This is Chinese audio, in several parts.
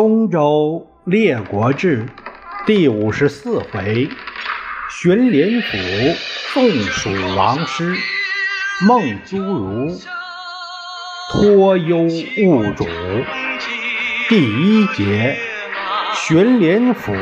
东周列国志第五十四回：荀林甫宋蜀王师，孟诸如托忧误主。第一节：荀林甫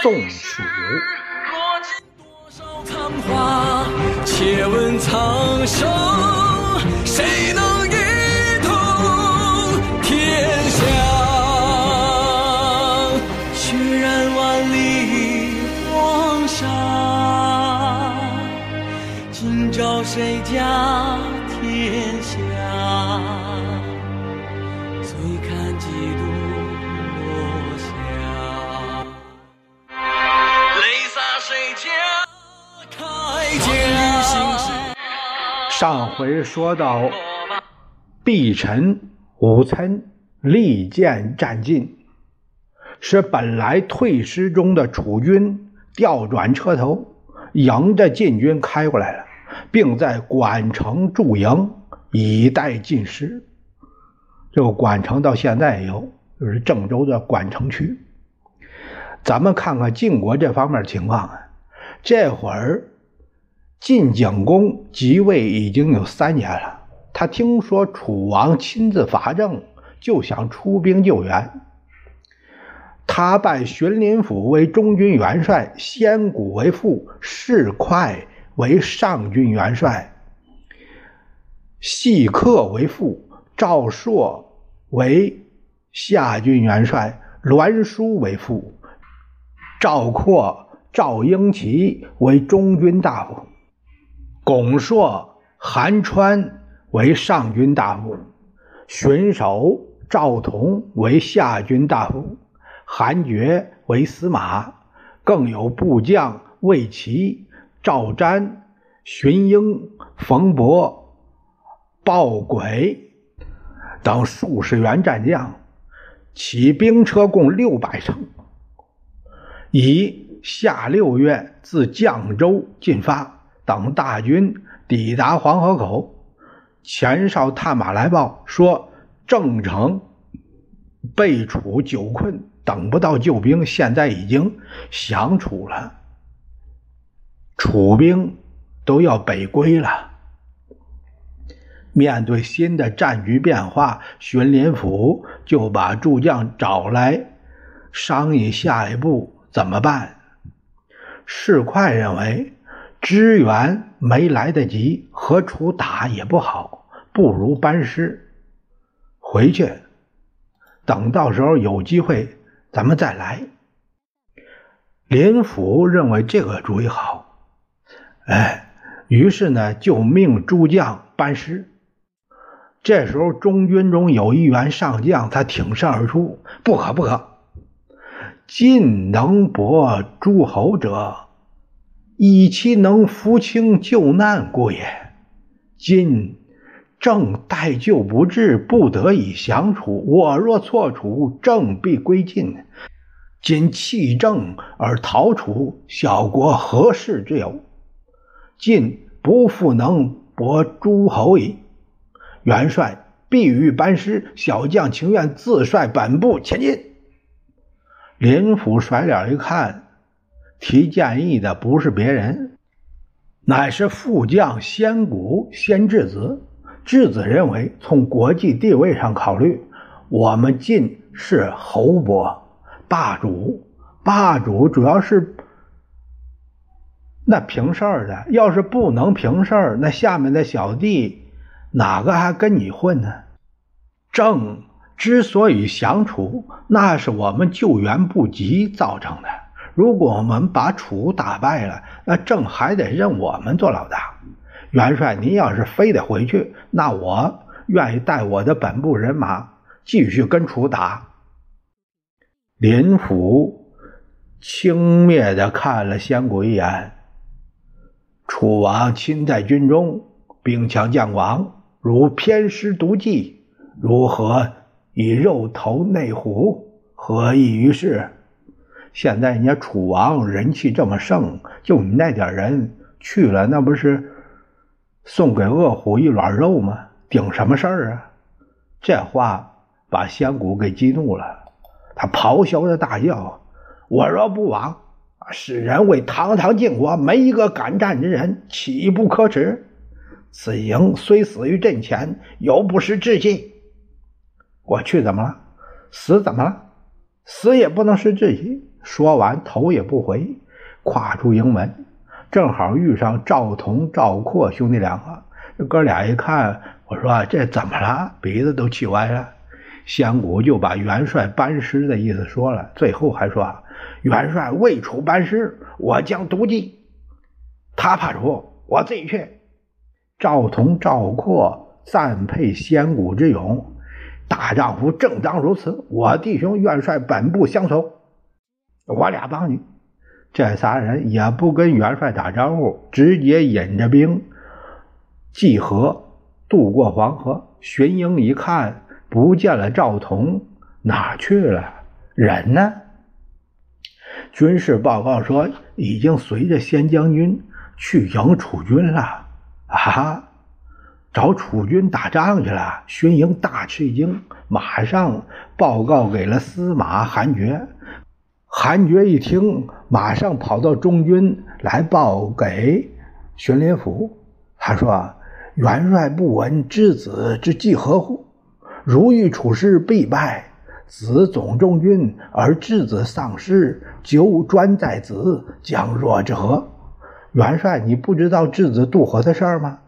宋蜀。且问苍生，谁能谁家天下？醉看几度落霞，泪洒谁家铠甲？上回说到，毕臣、武岑利剑战尽，使本来退师中的楚军调转车头，迎着晋军开过来了，并在管城驻营，以待进师。这个管城到现在有，就是郑州的管城区。咱们看看晋国这方面情况啊，这会儿。晋景公即位已经有三年了，他听说楚王亲自伐郑，就想出兵救援。他拜荀林甫为中军元帅，先谷为副，士快为上军元帅，细客为副，赵朔为下军元帅，栾书为副，赵括、赵婴齐为中军大夫。巩硕、韩川为上军大夫，荀守、赵同为下军大夫，韩厥为司马，更有部将魏齐、赵瞻、荀英、冯伯、鲍轨等数十员战将，起兵车共六百乘，以下六月自绛州进发。等大军抵达黄河口，前哨探马来报说郑城被楚久困，等不到救兵，现在已经降楚了，楚兵都要北归了。面对新的战局变化，荀林甫就把诸将找来商议下一步怎么办。士快认为。支援没来得及，和楚打也不好，不如班师回去，等到时候有机会咱们再来。林甫认为这个主意好，哎，于是呢就命诸将班师。这时候中军中有一员上将，他挺身而出：“不可不可，晋能博诸侯者。”以其能扶倾救难故也。今正待救不至，不得已降楚。我若错楚，正必归晋。今弃郑而逃楚，小国何事之有？晋不复能博诸侯矣。元帅必欲班师，小将情愿自率本部前进。林甫甩脸一看。提建议的不是别人，乃是副将先谷先质子。质子认为，从国际地位上考虑，我们晋是侯伯霸主，霸主主要是那平事儿的。要是不能平事儿，那下面的小弟哪个还跟你混呢？郑之所以降楚，那是我们救援不及造成的。如果我们把楚打败了，那郑还得认我们做老大。元帅，您要是非得回去，那我愿意带我的本部人马继续跟楚打。林甫轻蔑地看了先谷一眼：“楚王亲在军中，兵强将广，如偏师独骑，如何以肉投内虎？何益于事？”现在人家楚王人气这么盛，就你那点人去了，那不是送给恶虎一卵肉吗？顶什么事儿啊？这话把仙谷给激怒了，他咆哮着大叫：“我若不亡，使人为堂堂晋国没一个敢战之人，岂不可耻？此营虽死于阵前，又不失志气。我去怎么了？死怎么了？死也不能失志气。”说完，头也不回，跨出营门，正好遇上赵同、赵括兄弟两个。这哥俩一看，我说这怎么了？鼻子都气歪了。仙谷就把元帅班师的意思说了，最后还说：“元帅未出班师，我将独骑。他怕出，我自己去。”赵同、赵括赞佩仙谷之勇，大丈夫正当如此。我弟兄元帅本不相从。我俩帮你，这仨人也不跟元帅打招呼，直接引着兵济河渡过黄河。巡营一看不见了赵同，哪去了？人呢？军事报告说已经随着先将军去迎楚军了。啊，找楚军打仗去了？荀英大吃一惊，马上报告给了司马韩厥。韩厥一听，马上跑到中军来报给荀林甫。他说：“元帅不闻之子之计何乎？如遇楚师必败，子总中军而质子丧失，纠专在子，将若之何？元帅，你不知道质子渡河的事儿吗？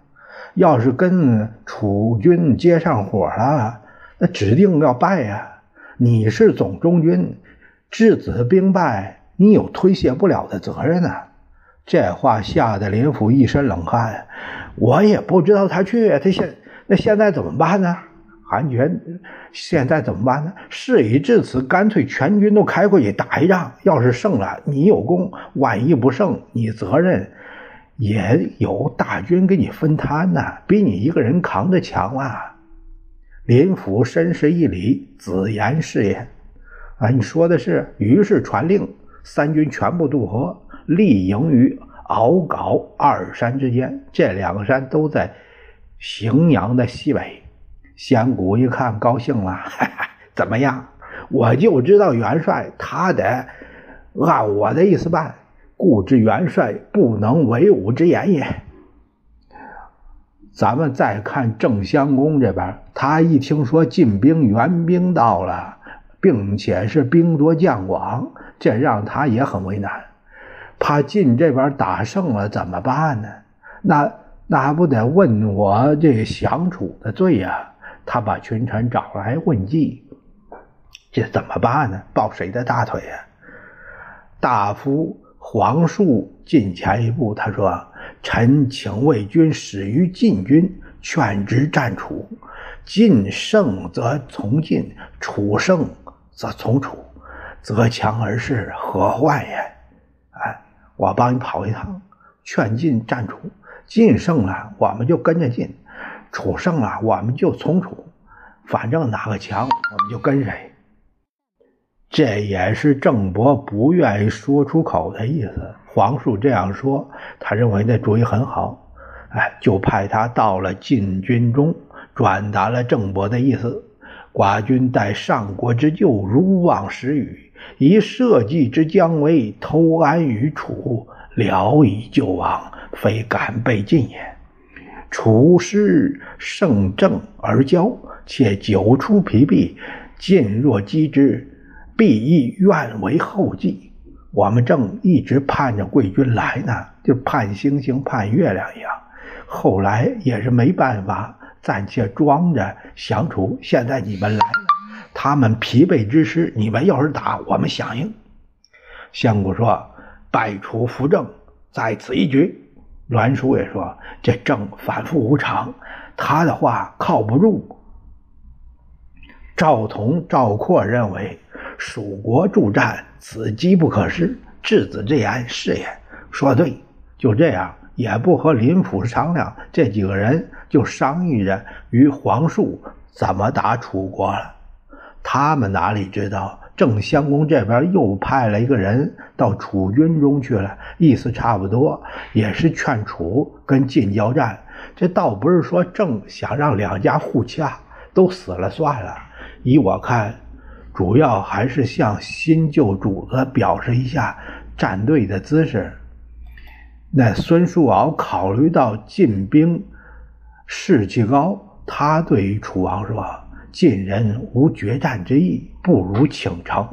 要是跟楚军接上火了，那指定要败呀！你是总中军。”质子兵败，你有推卸不了的责任呢。这话吓得林甫一身冷汗。我也不知道他去，他现那现在怎么办呢？韩权，现在怎么办呢？事已至此，干脆全军都开过去打一仗。要是胜了，你有功；万一不胜，你责任也有大军给你分摊呢，比你一个人扛着强啊。林甫深施一礼，子言是也。啊，你说的是，于是传令，三军全部渡河，立营于鳌皋二山之间。这两个山都在荥阳的西北。仙谷一看，高兴了，哈哈，怎么样？我就知道元帅他得按我的意思办，故知元帅不能违吾之言也。咱们再看郑襄公这边，他一听说晋兵援兵到了。并且是兵多将广，这让他也很为难。怕晋这边打胜了怎么办呢？那那还不得问我这降楚的罪呀？他把群臣找来问计，这怎么办呢？抱谁的大腿呀？大夫黄树进前一步，他说：“臣请魏军始于晋军，劝之战楚。晋胜则从晋，楚胜。”则从楚，择强而势，何患也？哎，我帮你跑一趟，劝晋战楚，晋胜了，我们就跟着晋；楚胜了，我们就从楚。反正哪个强，我们就跟谁。这也是郑伯不愿意说出口的意思。黄树这样说，他认为那主意很好，哎，就派他到了晋军中，转达了郑伯的意思。寡君待上国之救，如望时雨；以社稷之将为偷安于楚，聊以救亡，非敢被晋也。楚师胜正而骄，且久出疲弊，晋若击之，必亦愿为后继。我们正一直盼着贵军来呢，就盼星星盼月亮一样。后来也是没办法。暂且装着降楚，现在你们来了，他们疲惫之时，你们要是打，我们响应。相公说：“败楚扶正，在此一举。”栾书也说：“这正反复无常，他的话靠不住。”赵同、赵括认为蜀国助战，此机不可失。质子之言是也，说对，就这样。也不和林甫商量，这几个人就商议着与黄树怎么打楚国了。他们哪里知道，郑襄公这边又派了一个人到楚军中去了，意思差不多，也是劝楚跟晋交战。这倒不是说郑想让两家互掐，都死了算了，依我看，主要还是向新旧主子表示一下站队的姿势。那孙叔敖考虑到晋兵士气高，他对于楚王说：“晋人无决战之意，不如请城，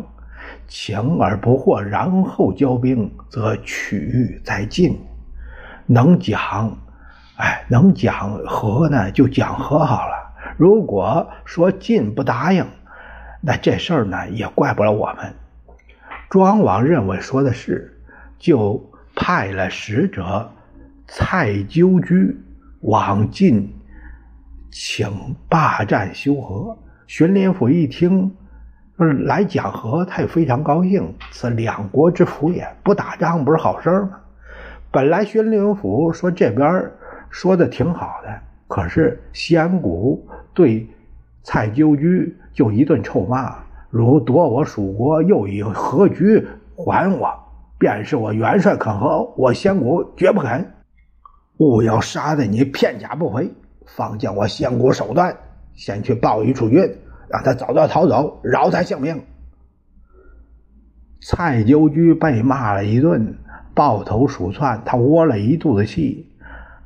请而不获，然后交兵，则取在晋。能讲，哎，能讲和呢，就讲和好了。如果说晋不答应，那这事儿呢，也怪不了我们。”庄王认为说的是，就。派了使者蔡纠居往晋请霸占修和。荀林甫一听来讲和，他也非常高兴。此两国之福也，不打仗不是好事吗？本来荀林甫说这边说的挺好的，可是仙谷对蔡纠居就一顿臭骂：如夺我蜀国，又以何局还我？便是我元帅肯和，我仙谷绝不肯。勿要杀得你片甲不回，方将我先谷手段，先去报与楚军，让他早早逃走，饶他性命。蔡纠居被骂了一顿，抱头鼠窜，他窝了一肚子气，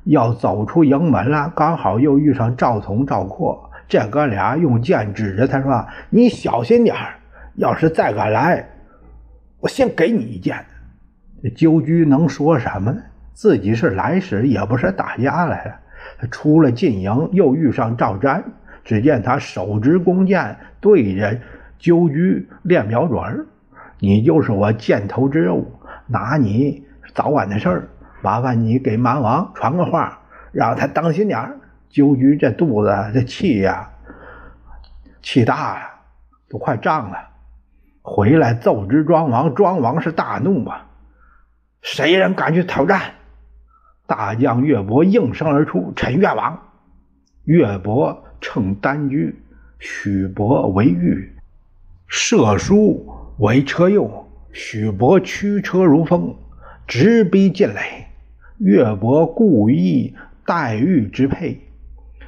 要走出营门了，刚好又遇上赵同、赵括，这哥俩用剑指着他说：“你小心点要是再敢来，我先给你一剑。”这纠居能说什么呢？自己是来使也不是打架来了。他出了晋营，又遇上赵瞻。只见他手执弓箭，对着鸠居练瞄准你就是我箭头之物，拿你早晚的事儿。麻烦你给蛮王传个话，让他当心点儿。鸠居这肚子这气呀，气大了，都快胀了。回来奏知庄王，庄王是大怒啊。谁人敢去挑战？大将岳伯应声而出：“臣愿往。”岳伯乘单车，许伯为御，射书为车右。许伯驱车如风，直逼晋垒。岳伯故意待遇之配，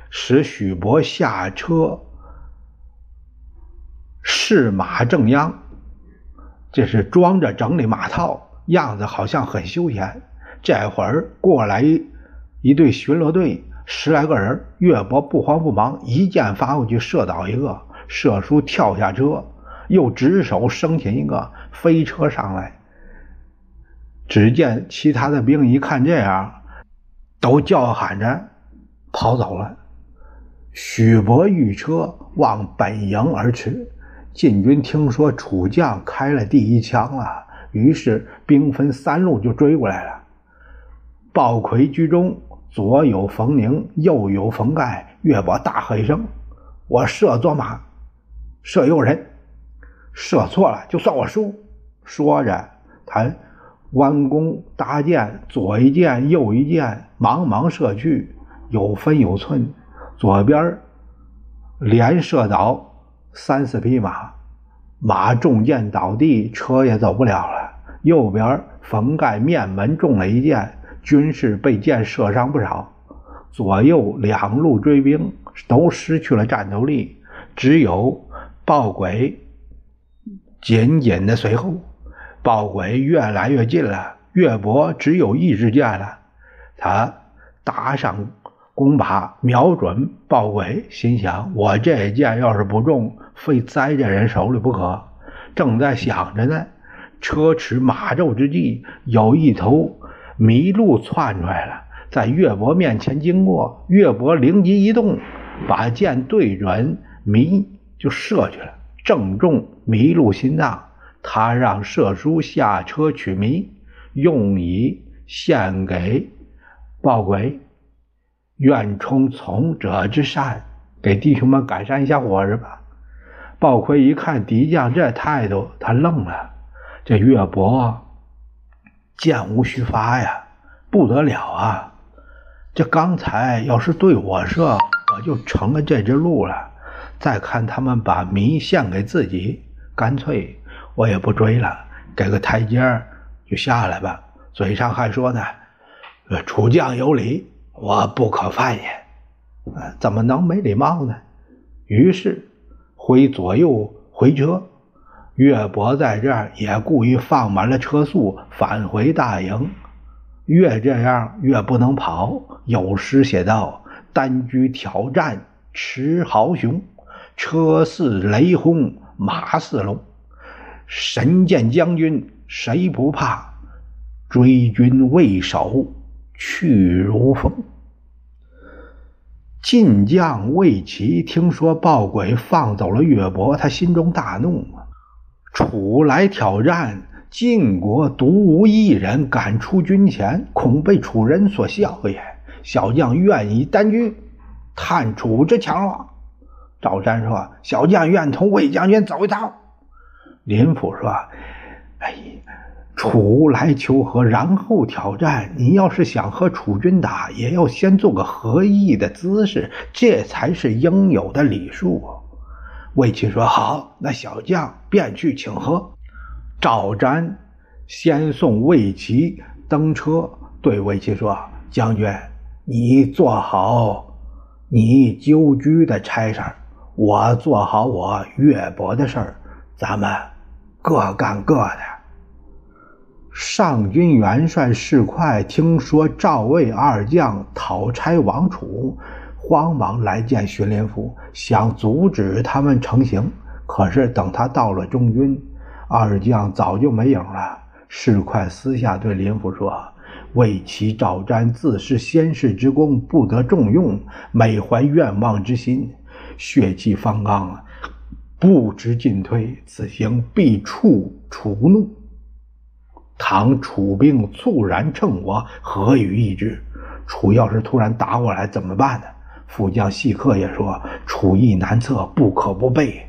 使许伯下车，试马正央。这是装着整理马套。样子好像很休闲。这会儿过来一队巡逻队，十来个人。岳伯不慌不忙，一箭发过去，射倒一个。射叔跳下车，又执手生擒一个，飞车上来。只见其他的兵一看这样，都叫喊着跑走了。许伯御车往本营而去。晋军听说楚将开了第一枪了。于是兵分三路就追过来了。鲍魁居中，左有冯宁，右有冯盖。岳伯大喝一声：“我射左马，射右人，射错了就算我输。”说着，他弯弓搭箭，左一箭，右一箭，茫茫射去，有分有寸。左边连射倒三四匹马，马中箭倒地，车也走不了了。右边冯盖面门中了一箭，军士被箭射伤不少。左右两路追兵都失去了战斗力，只有豹鬼紧紧的随后。豹鬼越来越近了，岳伯只有一支箭了。他搭上弓把，瞄准豹鬼，心想：我这箭要是不中，非栽在人手里不可。正在想着呢。车驰马骤之际，有一头麋鹿窜出来了，在岳伯面前经过。岳伯灵机一动，把箭对准麋就射去了，正中麋鹿心脏。他让射书下车取麋，用以献给鲍鬼，愿充从者之善，给弟兄们改善一下伙食吧。鲍魁一看敌将这态度，他愣了。这岳伯箭无虚发呀，不得了啊！这刚才要是对我射，我就成了这只鹿了。再看他们把迷献给自己，干脆我也不追了，给个台阶就下来吧。嘴上还说呢：“楚将有礼，我不可犯也。”怎么能没礼貌呢？于是回左右回车。岳伯在这儿也故意放满了车速，返回大营。越这样越不能跑。有诗写道：“单车挑战驰豪雄，车似雷轰马似龙。神剑将军谁不怕？追军未守去如风。”晋将魏齐听说暴鬼放走了岳伯，他心中大怒啊。楚来挑战，晋国独无一人敢出军前，恐被楚人所笑也。小将愿以单车探楚之强弱。赵瞻说：“小将愿同魏将军走一趟。”林甫说：“哎，楚来求和，然后挑战。你要是想和楚军打，也要先做个合意的姿势，这才是应有的礼数。”魏齐说：“好，那小将便去请和。”赵瞻先送魏齐登车，对魏齐说：“将军，你做好你纠居的差事我做好我岳伯的事儿，咱们各干各的。”上军元帅士快听说赵魏二将讨差王楚。慌忙来见荀林福，想阻止他们成行。可是等他到了中军，二将早就没影了。士快私下对林甫说：“魏齐、赵瞻自是先世之功，不得重用，每怀愿望之心，血气方刚，不知进退，此行必触楚怒。倘楚兵猝然乘我，何以易之？楚要是突然打过来，怎么办呢？”副将细客也说：“楚意难测，不可不备。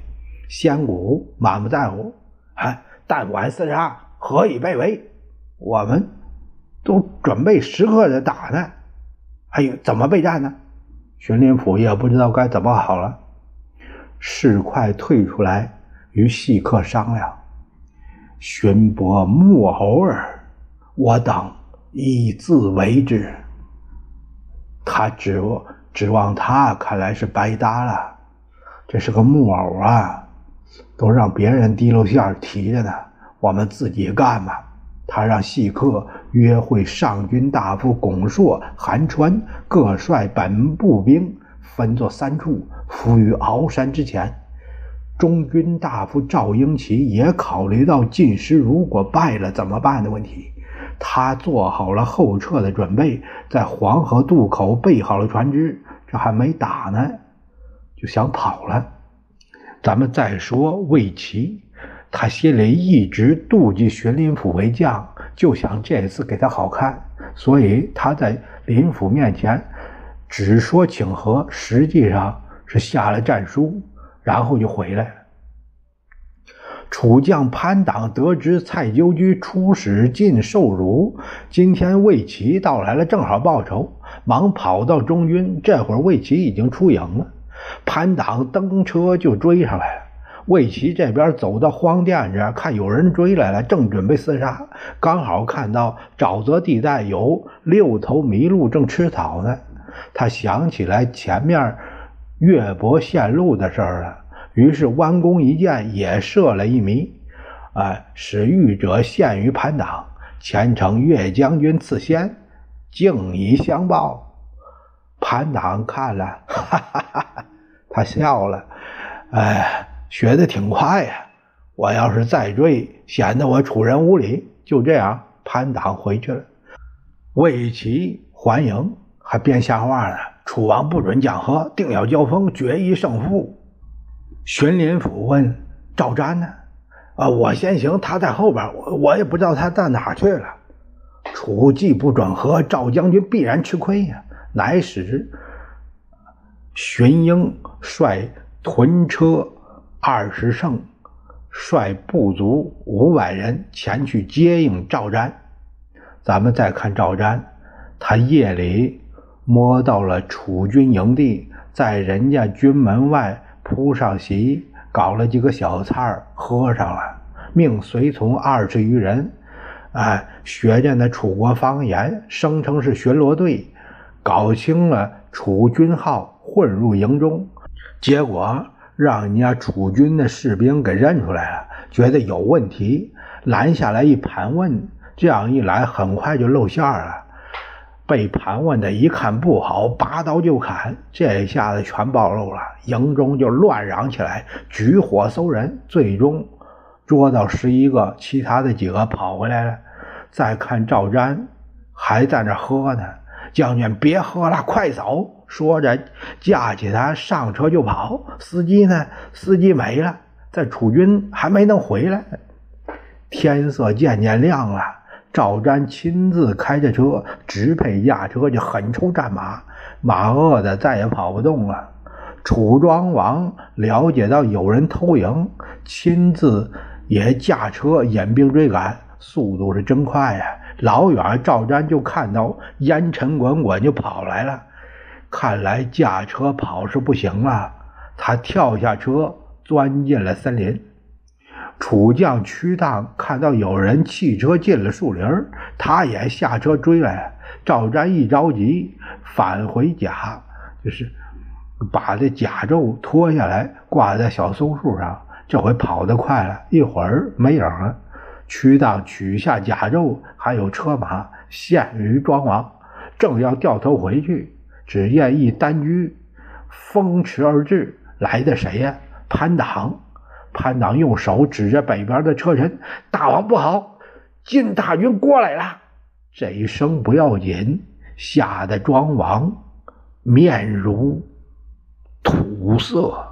先古满不在乎，哎，但管厮杀，何以被围？我们都准备时刻的打呢。哎呦，怎么备战呢？”荀林甫也不知道该怎么好了，士快退出来与细客商量：“荀伯木偶儿，我等以自为之。”他只。指望他，看来是白搭了。这是个木偶啊，都让别人提溜线提着呢，我们自己干吧。他让细客约会上军大夫巩硕、韩川，各率本部兵分作三处，伏于鳌山之前。中军大夫赵英奇也考虑到晋师如果败了怎么办的问题。他做好了后撤的准备，在黄河渡口备好了船只。这还没打呢，就想跑了。咱们再说魏齐，他心里一直妒忌荀林甫为将，就想这次给他好看，所以他在林甫面前只说请和，实际上是下了战书，然后就回来了。楚将潘党得知蔡纠居出使晋受辱，今天魏齐到来了，正好报仇。忙跑到中军，这会儿魏齐已经出营了。潘党登车就追上来了。魏齐这边走到荒甸这，看有人追来了，正准备厮杀，刚好看到沼泽地带有六头麋鹿正吃草呢。他想起来前面越伯献鹿的事儿了，于是弯弓一箭，也射了一迷，哎，使御者陷于潘党，前程岳将军赐先。敬以相报，潘党看了，哈哈哈，他笑了，哎，学的挺快呀。我要是再追，显得我楚人无礼。就这样，潘党回去了。魏齐还营，还编瞎话呢。楚王不准讲和，定要交锋，决一胜负。荀林甫问赵瞻呢？啊，我先行，他在后边，我我也不知道他到哪去了。楚既不准和，赵将军必然吃亏呀。乃使荀英率屯车二十乘，率部族五百人前去接应赵瞻。咱们再看赵瞻，他夜里摸到了楚军营地，在人家军门外铺上席，搞了几个小菜喝上了，命随从二十余人。哎，学着那楚国方言，声称是巡逻队，搞清了楚军号，混入营中。结果让人家楚军的士兵给认出来了，觉得有问题，拦下来一盘问，这样一来，很快就露馅了。被盘问的一看不好，拔刀就砍，这一下子全暴露了，营中就乱嚷起来，举火搜人，最终捉到十一个，其他的几个跑回来了。再看赵瞻还在那喝呢，将军别喝了，快走！说着，架起他上车就跑。司机呢？司机没了，在楚军还没能回来。天色渐渐亮了，赵瞻亲自开着车，直配驾车就狠抽战马，马饿的再也跑不动了。楚庄王了解到有人偷营，亲自也驾车引兵追赶，速度是真快呀！老远赵瞻就看到烟尘滚滚就跑来了。看来驾车跑是不行了，他跳下车，钻进了森林。楚将屈当看到有人弃车进了树林，他也下车追来。赵瞻一着急，返回甲，就是把这甲胄脱下来挂在小松树上。这回跑得快了，一会儿没影了。屈当取下甲胄，还有车马，献于庄王，正要掉头回去。只见一单车风驰而至，来的谁呀？潘党。潘党用手指着北边的车臣：“大王不好，晋大军过来了。”这一声不要紧，吓得庄王面如土色。